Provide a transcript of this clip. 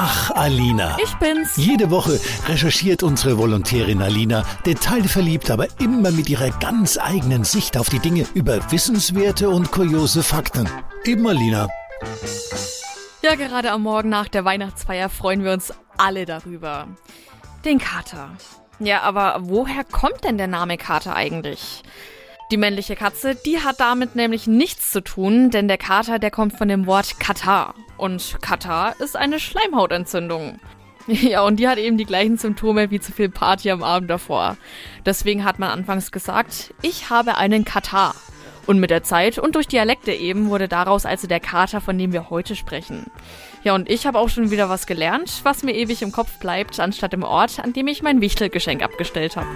Ach, Alina. Ich bin's. Jede Woche recherchiert unsere Volontärin Alina, detailverliebt, aber immer mit ihrer ganz eigenen Sicht auf die Dinge über wissenswerte und kuriose Fakten. Eben Alina. Ja, gerade am Morgen nach der Weihnachtsfeier freuen wir uns alle darüber. Den Kater. Ja, aber woher kommt denn der Name Kater eigentlich? Die männliche Katze, die hat damit nämlich nichts zu tun, denn der Kater, der kommt von dem Wort Katar. Und Katar ist eine Schleimhautentzündung. Ja, und die hat eben die gleichen Symptome wie zu viel Party am Abend davor. Deswegen hat man anfangs gesagt, ich habe einen Katar. Und mit der Zeit und durch Dialekte eben wurde daraus also der Kater, von dem wir heute sprechen. Ja, und ich habe auch schon wieder was gelernt, was mir ewig im Kopf bleibt, anstatt im Ort, an dem ich mein Wichtelgeschenk abgestellt habe.